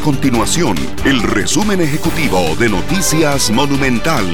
continuación el resumen ejecutivo de Noticias Monumental.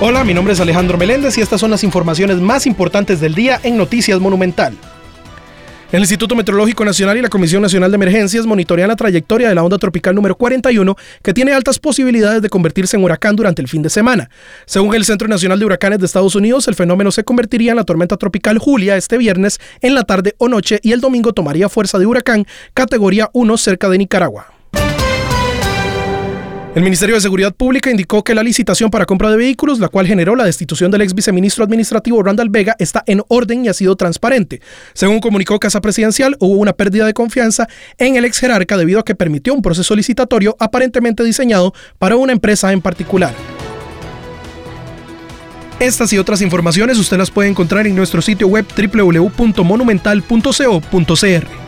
Hola, mi nombre es Alejandro Meléndez y estas son las informaciones más importantes del día en Noticias Monumental. El Instituto Meteorológico Nacional y la Comisión Nacional de Emergencias monitorean la trayectoria de la onda tropical número 41, que tiene altas posibilidades de convertirse en huracán durante el fin de semana. Según el Centro Nacional de Huracanes de Estados Unidos, el fenómeno se convertiría en la tormenta tropical Julia este viernes en la tarde o noche y el domingo tomaría fuerza de huracán categoría 1 cerca de Nicaragua. El Ministerio de Seguridad Pública indicó que la licitación para compra de vehículos, la cual generó la destitución del ex viceministro administrativo Randall Vega, está en orden y ha sido transparente. Según comunicó Casa Presidencial, hubo una pérdida de confianza en el ex jerarca debido a que permitió un proceso licitatorio aparentemente diseñado para una empresa en particular. Estas y otras informaciones usted las puede encontrar en nuestro sitio web www.monumental.co.cr.